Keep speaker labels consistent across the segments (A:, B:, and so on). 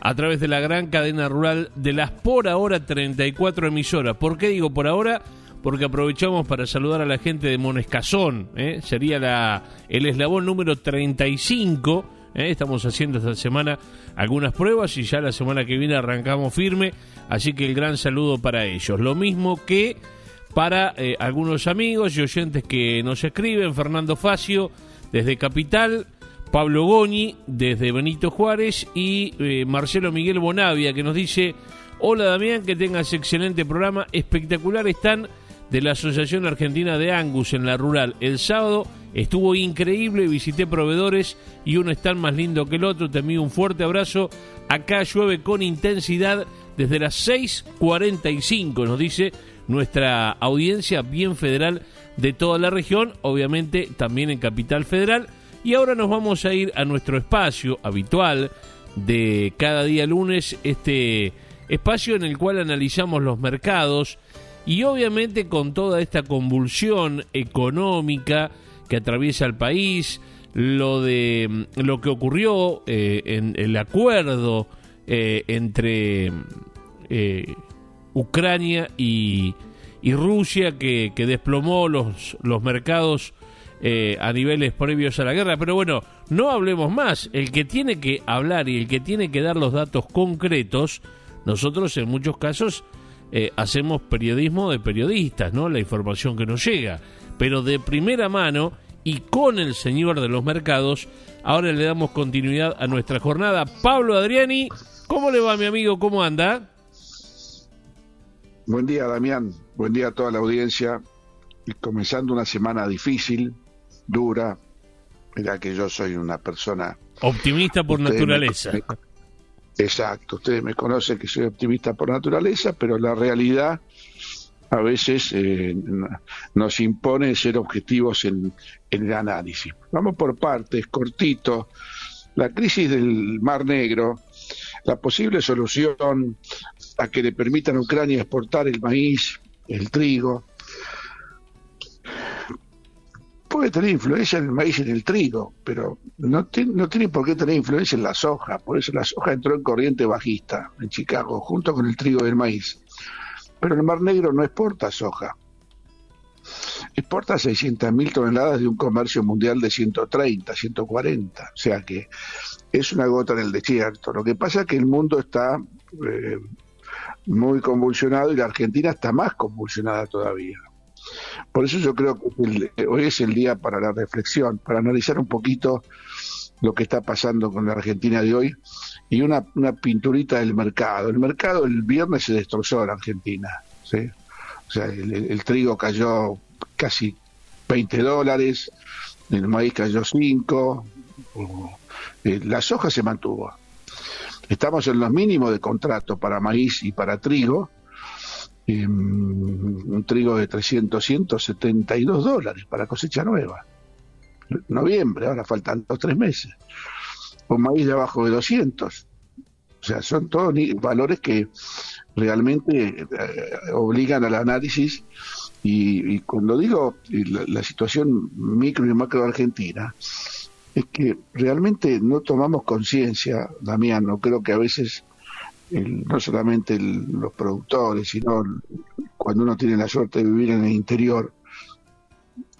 A: a través de la gran cadena rural de las por ahora 34 emisoras. ¿Por qué digo por ahora? Porque aprovechamos para saludar a la gente de Monescazón, ¿eh? sería la, el eslabón número 35. ¿eh? Estamos haciendo esta semana algunas pruebas y ya la semana que viene arrancamos firme, así que el gran saludo para ellos. Lo mismo que para eh, algunos amigos y oyentes que nos escriben, Fernando Facio desde Capital, Pablo Goñi desde Benito Juárez y eh, Marcelo Miguel Bonavia que nos dice, hola Damián, que tengas excelente programa, espectacular están de la Asociación Argentina de Angus en la rural. El sábado estuvo increíble, visité proveedores y uno es tan más lindo que el otro, te envío un fuerte abrazo, acá llueve con intensidad desde las 6.45, nos dice nuestra audiencia bien federal de toda la región, obviamente también en Capital Federal. Y ahora nos vamos a ir a nuestro espacio habitual de cada día lunes, este espacio en el cual analizamos los mercados y obviamente con toda esta convulsión económica que atraviesa el país, lo de mm, lo que ocurrió eh, en el acuerdo eh, entre eh, Ucrania y, y Rusia que, que, desplomó los, los mercados eh, a niveles previos a la guerra. Pero bueno, no hablemos más. El que tiene que hablar y el que tiene que dar los datos concretos, nosotros en muchos casos eh, hacemos periodismo de periodistas, ¿no? La información que nos llega. Pero de primera mano y con el señor de los mercados, ahora le damos continuidad a nuestra jornada. Pablo Adriani, ¿cómo le va mi amigo? ¿Cómo anda?
B: Buen día, Damián. Buen día a toda la audiencia. Comenzando una semana difícil, dura. Mira que yo soy una persona...
A: Optimista por ustedes naturaleza. Me,
B: exacto, ustedes me conocen que soy optimista por naturaleza, pero la realidad a veces eh, nos impone ser objetivos en, en el análisis. Vamos por partes, cortito. La crisis del Mar Negro, la posible solución a que le permitan a Ucrania exportar el maíz, el trigo, puede tener influencia en el maíz y en el trigo, pero no, no tiene por qué tener influencia en la soja. Por eso la soja entró en corriente bajista en Chicago, junto con el trigo y el maíz. Pero el Mar Negro no exporta soja. Exporta 600.000 toneladas de un comercio mundial de 130, 140. O sea que es una gota en el desierto. Lo que pasa es que el mundo está eh, muy convulsionado y la Argentina está más convulsionada todavía. Por eso yo creo que el, hoy es el día para la reflexión, para analizar un poquito lo que está pasando con la Argentina de hoy y una, una pinturita del mercado. El mercado el viernes se destrozó la Argentina. ¿sí? O sea, el, trigo cayó casi 20 dólares, el maíz cayó 5, eh, la soja se mantuvo. Estamos en los mínimos de contrato para maíz y para trigo, eh, un trigo de 300, 172 dólares para cosecha nueva. Noviembre, ahora faltan dos tres meses. Un maíz de abajo de 200. O sea, son todos valores que realmente eh, obligan al análisis. Y, cuando digo la, la, situación micro y macro argentina, es que realmente no tomamos conciencia, Damián, creo que a veces el, no solamente el, los productores, sino cuando uno tiene la suerte de vivir en el interior,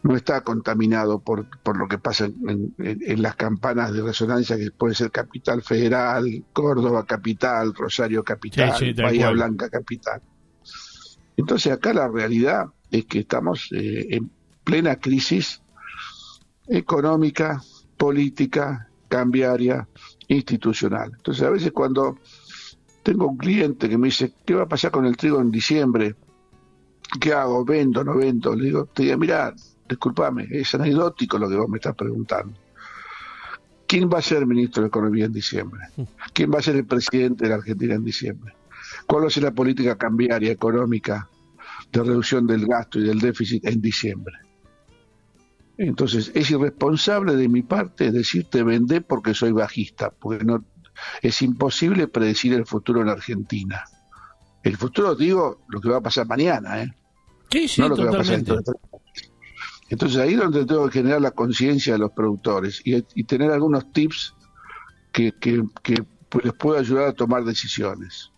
B: no está contaminado por, por lo que pasa en, en, en, las campanas de resonancia que puede ser Capital Federal, Córdoba Capital, Rosario Capital, sí, sí, Bahía Blanca Capital. Entonces acá la realidad es que estamos eh, en plena crisis económica, política, cambiaria, institucional. Entonces a veces cuando tengo un cliente que me dice, ¿qué va a pasar con el trigo en diciembre? ¿Qué hago? ¿Vendo? ¿No vendo? Le digo, te digo, mira, discúlpame, es anecdótico lo que vos me estás preguntando. ¿Quién va a ser ministro de Economía en diciembre? ¿Quién va a ser el presidente de la Argentina en diciembre? ¿Cuál va a ser la política cambiaria, económica, de reducción del gasto y del déficit en diciembre? Entonces, es irresponsable de mi parte decirte vender porque soy bajista, porque no es imposible predecir el futuro en Argentina. El futuro, digo, lo que va a pasar mañana, ¿eh?
A: Sí, sí,
B: no lo
A: totalmente.
B: que va a pasar Entonces ahí es donde tengo que generar la conciencia de los productores y, y, tener algunos tips que, que, que pues les puedo ayudar a tomar decisiones.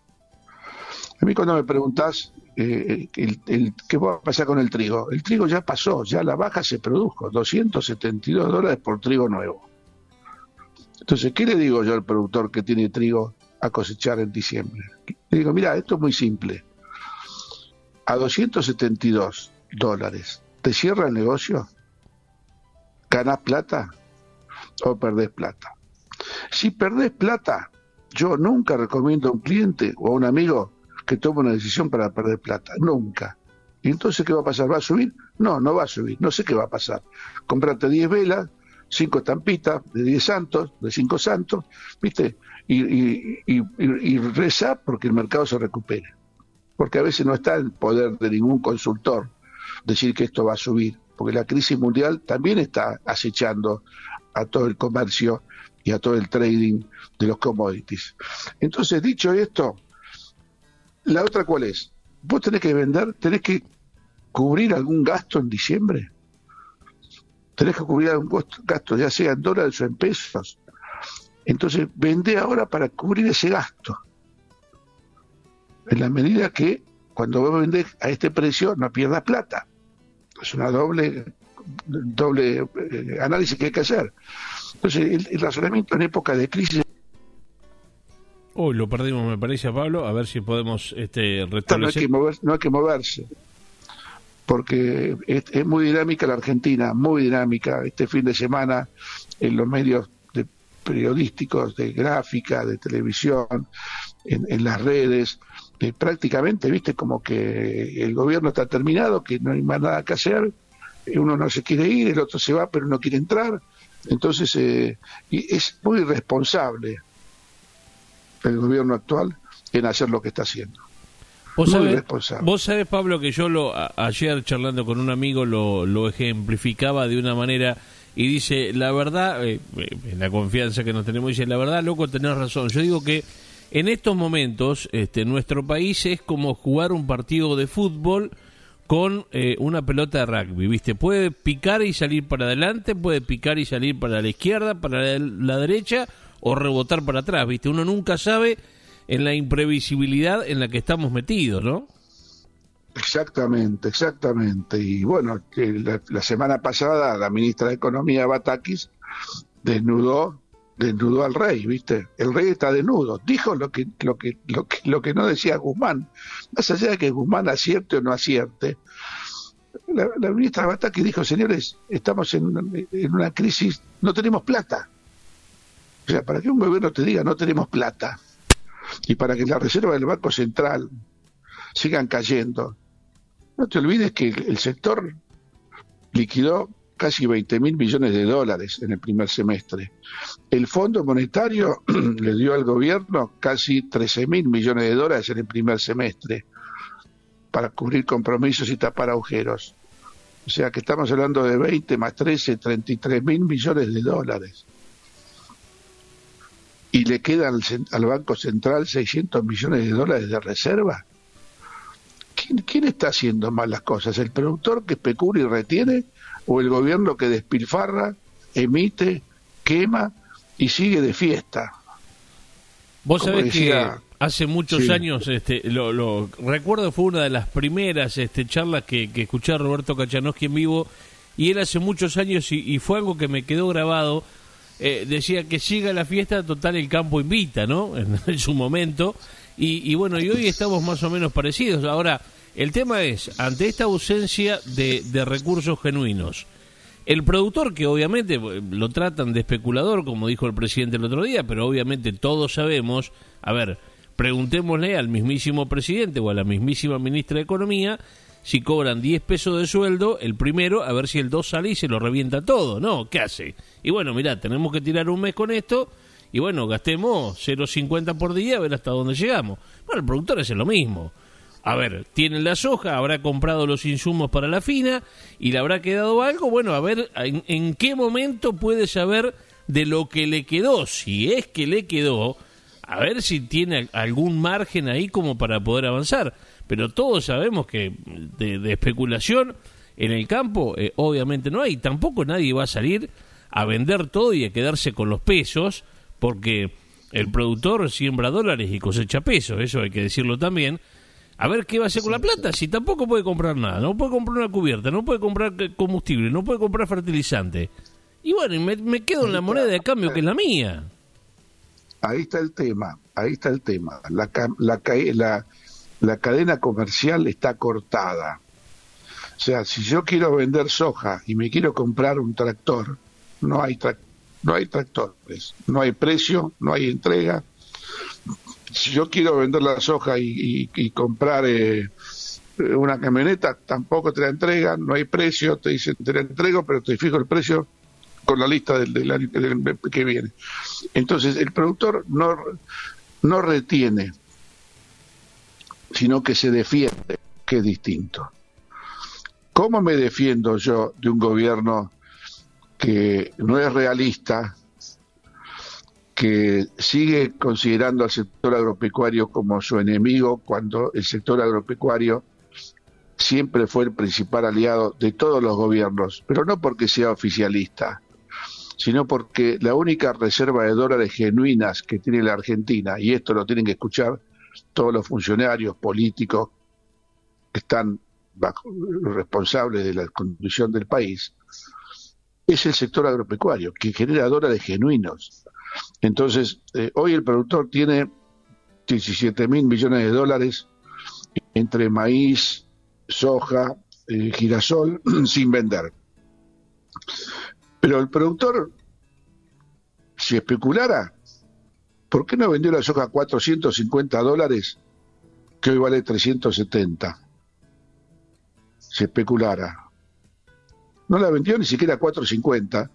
B: A mí cuando me preguntás eh, el, qué va a pasar con el trigo, el trigo ya pasó, ya la baja se produjo, 272 dólares por trigo nuevo. Entonces, ¿qué le digo yo al productor que tiene trigo a cosechar en diciembre? Le digo, mira, esto es muy simple. A 272 dólares, ¿te cierra el negocio? ¿Ganás plata o perdés plata? Si perdés plata, yo nunca recomiendo a un cliente o a un amigo que tome una decisión para perder plata. Nunca. ¿Y entonces qué va a pasar? ¿Va a subir? No, no va a subir. No sé qué va a pasar. Comprate 10 velas, 5 estampitas de 10 santos, de 5 santos, ¿viste? Y, y, y, y reza porque el mercado se recupere. Porque a veces no está en poder de ningún consultor decir que esto va a subir, porque la crisis mundial también está acechando a todo el comercio y a todo el trading de los commodities. Entonces, dicho esto, la otra cuál es? Vos tenés que vender, tenés que cubrir algún gasto en diciembre. Tenés que cubrir algún gasto, ya sea en dólares o en pesos. Entonces, vende ahora para cubrir ese gasto. En la medida que cuando vos vendés a este precio no pierdas plata. Es una doble doble eh, análisis que hay que hacer. Entonces, el, razonamiento en época de crisis
A: Hoy lo perdimos, me parece, a Pablo. A ver si podemos este,
B: no, hay que no hay que moverse, porque es, muy dinámica la Argentina, muy dinámica. Este fin de semana en los medios de periodísticos, de gráfica, de televisión, en, las redes, eh, prácticamente, viste, como que el gobierno está terminado, que no hay más nada que hacer, uno no se quiere ir, el otro se va pero no quiere entrar. Entonces, eh, y es muy irresponsable el gobierno actual en hacer lo que está haciendo.
A: Vos sabés, vos sabés, Pablo, que yo lo ayer charlando con un amigo lo, lo ejemplificaba de una manera y dice, la verdad, eh, en la confianza que nos tenemos, dice, la verdad, loco, tenés razón. Yo digo que en estos momentos este, nuestro país es como jugar un partido de fútbol con eh, una pelota de rugby, ¿viste? Puede picar y salir para adelante, puede picar y salir para la izquierda, para la, derecha o rebotar para atrás, ¿viste? Uno nunca sabe en la imprevisibilidad en la que estamos metidos, ¿no?
B: Exactamente, exactamente. Y bueno, la, la semana pasada la ministra de Economía, Batakis, desnudó desnudó al rey, ¿viste? El rey está desnudo. Dijo lo que, lo que, lo que, lo que no decía Guzmán. Más allá de que Guzmán acierte o no acierte, la, ministra Bataki dijo, señores, estamos en una, en una crisis, no tenemos plata. O sea, para que un gobierno te diga no tenemos plata y para que las reservas del Banco Central sigan cayendo, no te olvides que el sector liquidó casi 20 mil millones de dólares en el primer semestre. El Fondo Monetario le dio al gobierno casi 13 mil millones de dólares en el primer semestre para cubrir compromisos y tapar agujeros. O sea que estamos hablando de 20 más 13, 33 mil millones de dólares. Y le quedan al, Banco Central 600 millones de dólares de reserva. ¿Quién, ¿Quién está haciendo mal las cosas? ¿El productor que especula y retiene? o el gobierno que despilfarra, emite, quema y sigue de fiesta.
A: Vos sabés que hace muchos años, este, lo, recuerdo fue una de las primeras este, charlas que, que escuché a Roberto Kachanowski en vivo y él hace muchos años y, fue algo que me quedó grabado. Eh, decía que siga la fiesta, total el campo invita, ¿no? En, su momento. Y, y, bueno, y hoy estamos más o menos parecidos. Ahora, el tema es, ante esta ausencia de, recursos genuinos, el productor, que obviamente eh, lo tratan de especulador, como dijo el presidente el otro día, pero obviamente todos sabemos, a ver, preguntémosle al mismísimo presidente o a la mismísima ministra de Economía si cobran 10 pesos de sueldo, el primero, a ver si el 2 sale y se lo revienta todo, ¿no? ¿Qué hace? Y bueno, mirá, tenemos que tirar un mes con esto y bueno, gastemos 0,50 por día a ver hasta dónde llegamos. Bueno, el productor hace lo mismo a ver, tiene la soja, habrá comprado los insumos para la fina y le habrá quedado algo. Bueno, a ver en, qué momento puede saber de lo que le quedó, si es que le quedó, a ver si tiene algún margen ahí como para poder avanzar. Pero todos sabemos que de, especulación en el campo eh, obviamente no hay. Tampoco nadie va a salir a vender todo y a quedarse con los pesos porque El productor siembra dólares y cosecha pesos, eso hay que decirlo también. A ver qué va a hacer con la plata, si tampoco puede comprar nada, no puede comprar una cubierta, no puede comprar combustible, no puede comprar fertilizante. Y bueno, me, me quedo en la moneda de cambio que es la mía.
B: Ahí está el tema, ahí está el tema. La, la, la, la cadena comercial está cortada. O sea, si yo quiero vender soja y me quiero comprar un tractor, no hay tractor no hay tractores, no hay precio, no hay entrega. Si yo quiero vender la soja y, comprar eh, una camioneta, tampoco te la entregan, no hay precio, te dicen te la entrego, pero te fijo el precio con la lista del, año que viene. Entonces, el productor no, no retiene, sino que se defiende, que es distinto. ¿Cómo me defiendo yo de un gobierno que no es realista, que sigue considerando al sector agropecuario como su enemigo cuando el sector agropecuario siempre fue el principal aliado de todos los gobiernos, pero no porque sea oficialista, sino porque la única reserva de dólares genuinas que tiene la Argentina, y esto lo tienen que escuchar todos los funcionarios políticos que están bajo, responsables de la conducción del país, es el sector agropecuario, que genera dólares genuinos. Entonces, eh, hoy el productor tiene 17 mil millones de dólares entre maíz, soja, eh, girasol, sin vender. Pero el productor, si especulara, ¿por qué no vendió la soja a 450 dólares, que hoy vale 370? Si especulara no la vendió ni siquiera a 4.50,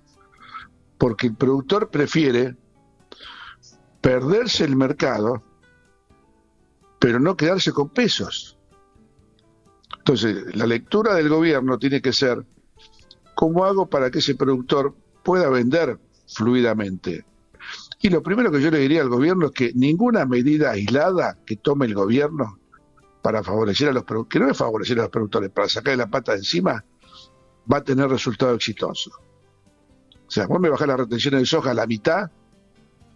B: porque el productor prefiere perderse el mercado, pero no quedarse con pesos. Entonces, la lectura del gobierno tiene que ser, ¿cómo hago para que ese productor pueda vender fluidamente? Y lo primero que yo le diría al gobierno es que ninguna medida aislada que tome el gobierno para favorecer a los productores, que no es favorecer a los productores, para sacarle la pata de encima, va a tener resultado exitoso. O sea, vos me bajás las retenciones de soja a la mitad,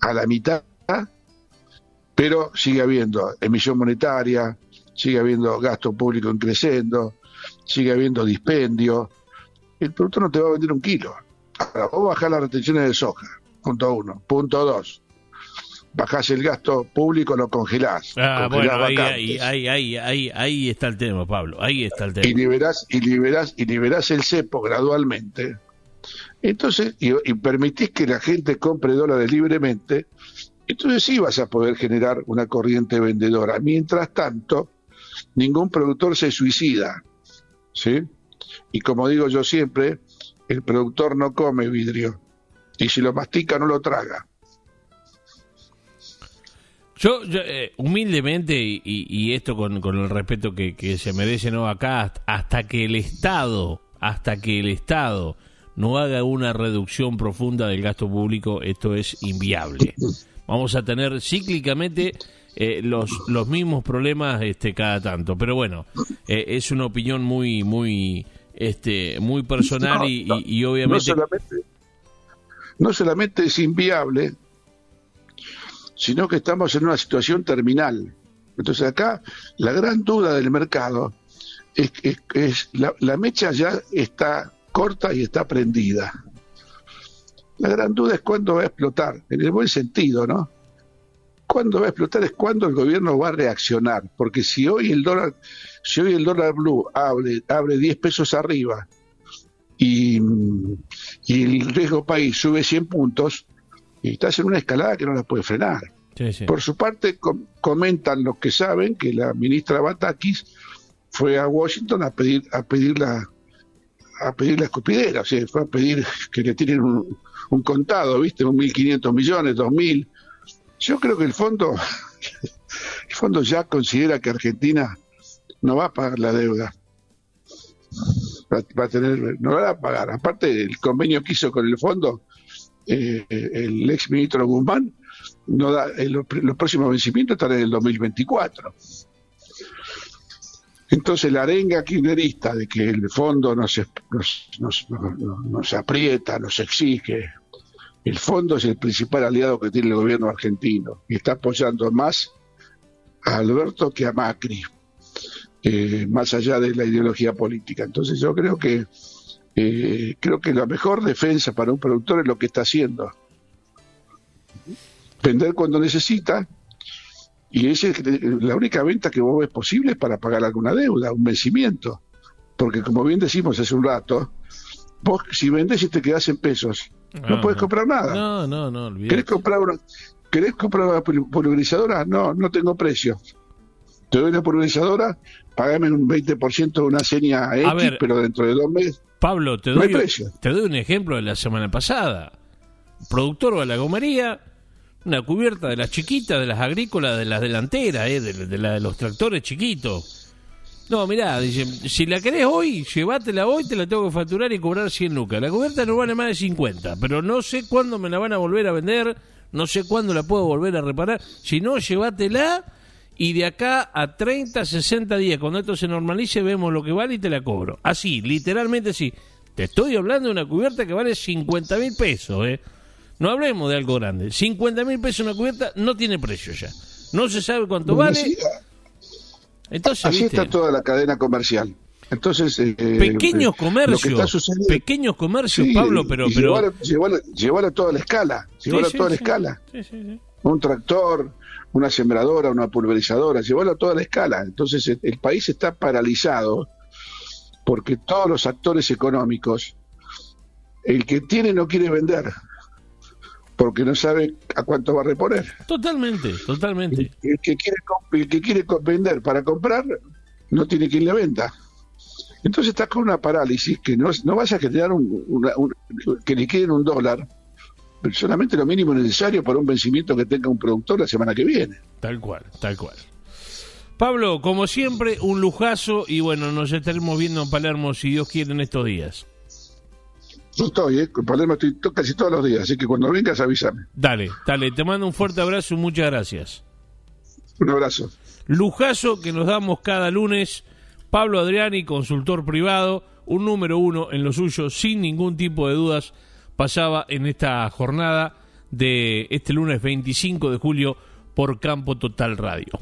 B: a la mitad, pero sigue habiendo emisión monetaria, sigue habiendo gasto público increciendo, sigue habiendo dispendio. El producto no te va a vender un kilo. Ahora, vos bajás las retenciones de soja, punto uno. Punto dos, bajás el gasto público, lo congelás.
A: Ah, bueno, ahí, ahí, ahí, ahí, está el tema, Pablo, ahí está el tema.
B: Y liberás, y liberás, y liberás el cepo gradualmente. Entonces, y, permitís que la gente compre dólares libremente, entonces sí vas a poder generar una corriente vendedora. Mientras tanto, ningún productor se suicida, ¿sí? Y como digo yo siempre, el productor no come vidrio, y si lo mastica no lo traga.
A: Yo, eh, humildemente, y, esto con, el respeto que, se merece, ¿no? Acá, hasta que el Estado, hasta que el Estado no haga una reducción profunda del gasto público, esto es inviable. Vamos a tener cíclicamente eh, los, los mismos problemas este, cada tanto. Pero bueno, eh, es una opinión muy, muy, este, muy personal y, y, obviamente...
B: No solamente, no solamente es inviable, sino que estamos en una situación terminal. Entonces acá la gran duda del mercado es que es, la, mecha ya está corta y está prendida. La gran duda es cuándo va a explotar, en el buen sentido, ¿no? Cuándo va a explotar es cuándo el gobierno va a reaccionar, porque si hoy el dólar, si hoy el dólar blue abre, abre 10 pesos arriba y, y el riesgo país sube 100 puntos, y estás en una escalada que no la puede frenar. Por su parte, comentan los que saben que la ministra Batakis fue a Washington a pedir a pedir la a pedir la escupidera, o sea, fue a pedir que le tiren un, contado, ¿viste? Un 1.500 millones, 2.000. Yo creo que el fondo, el fondo ya considera que Argentina no va a pagar la deuda. Va, a tener, no va a pagar. Aparte, el convenio que hizo con el fondo eh, el ex ministro Guzmán, no da, eh, los, próximos vencimientos están en el 2024. Entonces la arenga kirchnerista de que el fondo nos, nos, nos, nos, aprieta, nos exige, el fondo es el principal aliado que tiene el gobierno argentino y está apoyando más a Alberto que a Macri, eh, más allá de la ideología política. Entonces yo creo que eh, creo que la mejor defensa para un productor es lo que está haciendo. Vender cuando necesita, y esa es la única venta que vos ves posible es para pagar alguna deuda, un vencimiento. Porque como bien decimos hace un rato, vos si vendés y te quedás en pesos, no, puedes comprar nada.
A: No, no, no,
B: ¿Querés comprar una, ¿Querés comprar una pulverizadora? No, no tengo precio. Te doy una pulverizadora, pagame un 20% de una seña X, pero dentro de dos meses.
A: Pablo, te doy, te doy un ejemplo de la semana pasada. Productor de la gomería, una cubierta de las chiquitas, de las agrícolas, de las delanteras, eh, de, la de los tractores chiquitos. No, mirá, dice, si la querés hoy, llévatela hoy, te la tengo que facturar y cobrar 100 lucas. La cubierta no vale más de 50, pero no sé cuándo me la van a volver a vender, no sé cuándo la puedo volver a reparar. Si no, llévatela y de acá a 30, 60 días, cuando esto se normalice, vemos lo que vale y te la cobro. Así, literalmente así. Te estoy hablando de una cubierta que vale 50 mil pesos, ¿eh? No hablemos de algo grande. 50 mil pesos una cubierta no tiene precio ya. No se sabe cuánto vale.
B: Entonces, así está toda la cadena comercial. Entonces,
A: eh, pequeños comercios, pequeños comercios, Pablo, pero, pero...
B: Llevarlo, a toda la escala, a toda la escala. Un tractor, una sembradora, una pulverizadora, llevarlo a toda la escala. Entonces, el país está paralizado porque todos los actores económicos, el que tiene no quiere vender, porque no sabe a cuánto va a reponer.
A: Totalmente, totalmente.
B: El, que quiere el que quiere vender para comprar no tiene quien le venda. Entonces estás con una parálisis que no, no vas a generar un, que le queden un dólar, solamente lo mínimo necesario para un vencimiento que tenga un productor la semana que viene.
A: Tal cual, tal cual. Pablo, como siempre, un lujazo y bueno, nos estaremos viendo en Palermo si Dios quiere en estos días.
B: Yo estoy, ¿eh? En Palermo estoy casi todos los días, así que cuando vengas avísame.
A: Dale, dale, te mando un fuerte abrazo y muchas gracias.
B: Un abrazo.
A: Lujazo que nos damos cada lunes. Pablo Adriani, consultor privado, un número uno en lo suyo, sin ningún tipo de dudas, pasaba en esta jornada de este lunes 25 de julio por Campo Total Radio.